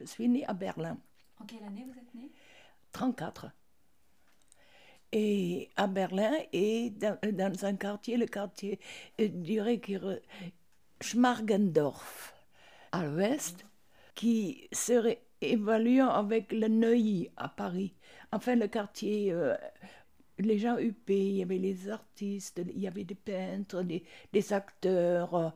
Je suis née à Berlin. En quelle année vous êtes née? 34. Et à Berlin, et dans, dans un quartier, le quartier, je dirais que Schmargendorf, à l'ouest, qui serait évaluant avec le Neuilly à Paris. Enfin, le quartier, euh, les gens huppés, il y avait les artistes, il y avait des peintres, des, des acteurs.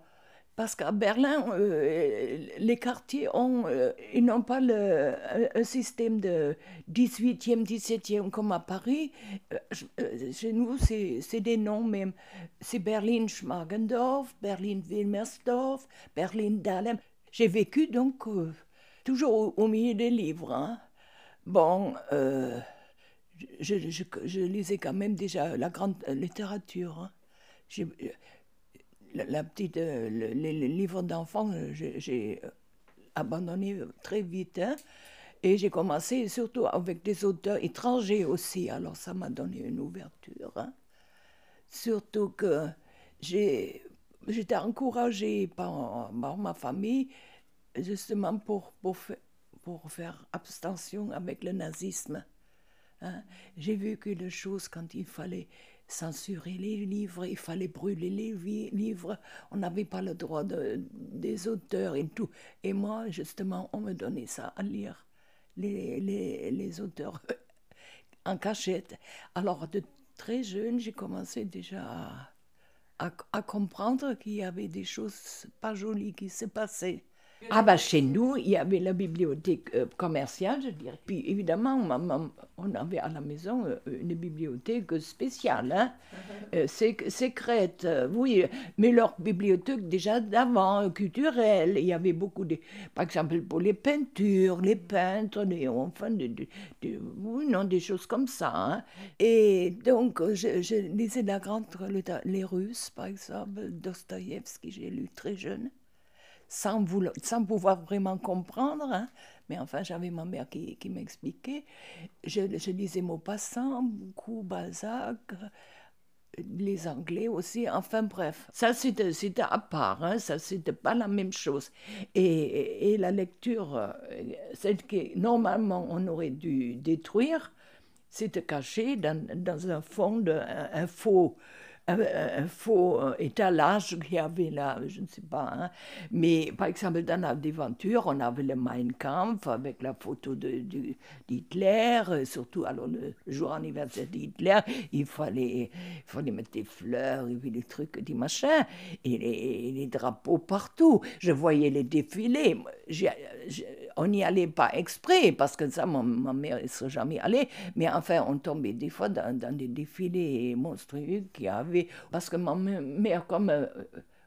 Parce qu'à Berlin, euh, les quartiers ont, euh, ils n'ont pas le, un- système de 18e, 17e comme à Paris. Euh, chez nous, c'est des noms même. C'est Berlin-Schmargendorf, Berlin-Wilmersdorf, Berlin-Dahlem. J'ai vécu donc toujours au, milieu des livres. hein. Bon, je- je lisais quand même déjà la grande littérature. hein. La, petite, euh, le- les, les livres d'enfants, euh, j'ai euh, abandonné très vite. hein. et j'ai commencé surtout avec des auteurs étrangers aussi. Alors ça m'a donné une ouverture. hein. Surtout que j'étais encouragée par, ma famille justement pour, pour, pour faire abstention avec le nazisme. hein. J'ai vécu des choses quand il fallait censurer les livres, il fallait brûler les livres, on n'avait pas le droit de- des auteurs et tout. Et moi, justement, on me donnait ça à lire, les, les, les auteurs en cachette. Alors, de très jeune, j'ai commencé déjà à, à comprendre qu'il y avait des choses pas jolies qui se passaient. Ah bah chez nous, il y avait la bibliothèque euh, commerciale, je dirais. Puis évidemment, on avait à la maison euh, une bibliothèque spéciale, hein, euh, secrète, oui, mais leur bibliothèque déjà d'avant, culturelle, il y avait beaucoup de, par exemple pour les peintures, les peintres, les, enfin, des- des- oui, non, des choses comme ça. hein. Et donc, je, je lisais la grande, les Russes, par exemple, Dostoïevski, j'ai lu très jeune sans, pouvoir vraiment comprendre. hein. Mais enfin, j'avais ma mère qui, m'expliquait. Je, lisais Maupassant, beaucoup Balzac, les Anglais aussi. Enfin bref, ça c'était à part, hein. ça c'était pas la même chose. Et, la lecture, euh, celle que normalement on aurait dû détruire, c'était caché dans, un fond, de, un, faux étalage qu'il y avait là, je ne sais pas. hein. Mais par exemple, dans la devanture, on avait le Mein Kampf avec la photo de- de- d'Hitler, euh, surtout alors le jour anniversaire d'Hitler, il fallait, il fallait mettre des fleurs, et des trucs, des machins, et les, drapeaux partout. Je voyais les défilés. On n'y allait pas exprès, parce que ça, ma mère ne serait jamais allée. Mais enfin, on tombait des fois dans, des défilés monstrueux qu'il y avait. Parce que ma mère, comme euh,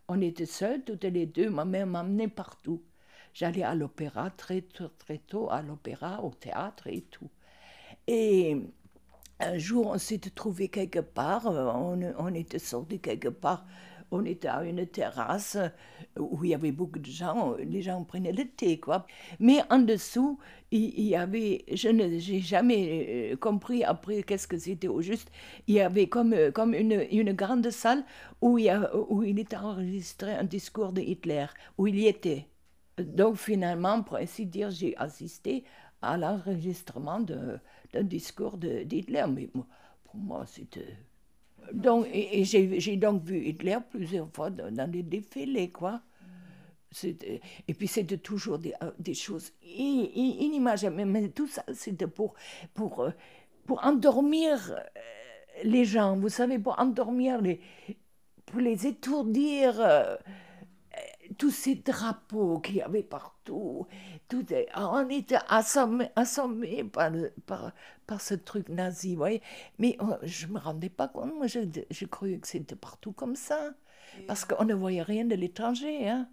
on était seuls, toutes les deux, ma mère m'amenait partout. J'allais à l'opéra très tôt, très tôt, à l'opéra, au théâtre et tout. Et un jour, on s'était trouvé quelque part, euh, on, on était sorti quelque part, on était à une terrasse euh, où il y avait beaucoup de gens, les gens prenaient le thé, quoi. Mais en dessous, il, y avait, je n'ai jamais euh, compris après qu'est-ce que c'était au juste, il y avait comme, euh, comme une, une grande salle où il, y a, où il était enregistré un discours de Hitler, où il y était. Donc finalement, pour ainsi dire, j'ai assisté à l'enregistrement d'un discours d'Hitler. Mais pour moi, c'était... Donc, et, et j'ai donc vu Hitler plusieurs fois dans, des défilés, quoi. Et puis c'était toujours des, euh, des choses inimaginables. Mais, mais tout ça, c'était pour, pour, euh, pour endormir euh, les gens, vous savez, pour endormir les... pour les étourdir. Tous ces drapeaux qu'il y avait partout, tout est- on était assommés, assommés par, par, par ce truc nazi, vous voyez. Mais euh, je ne me rendais pas compte, moi je, je croyais que c'était partout comme ça, parce qu'on ne voyait rien de l'étranger. Hein.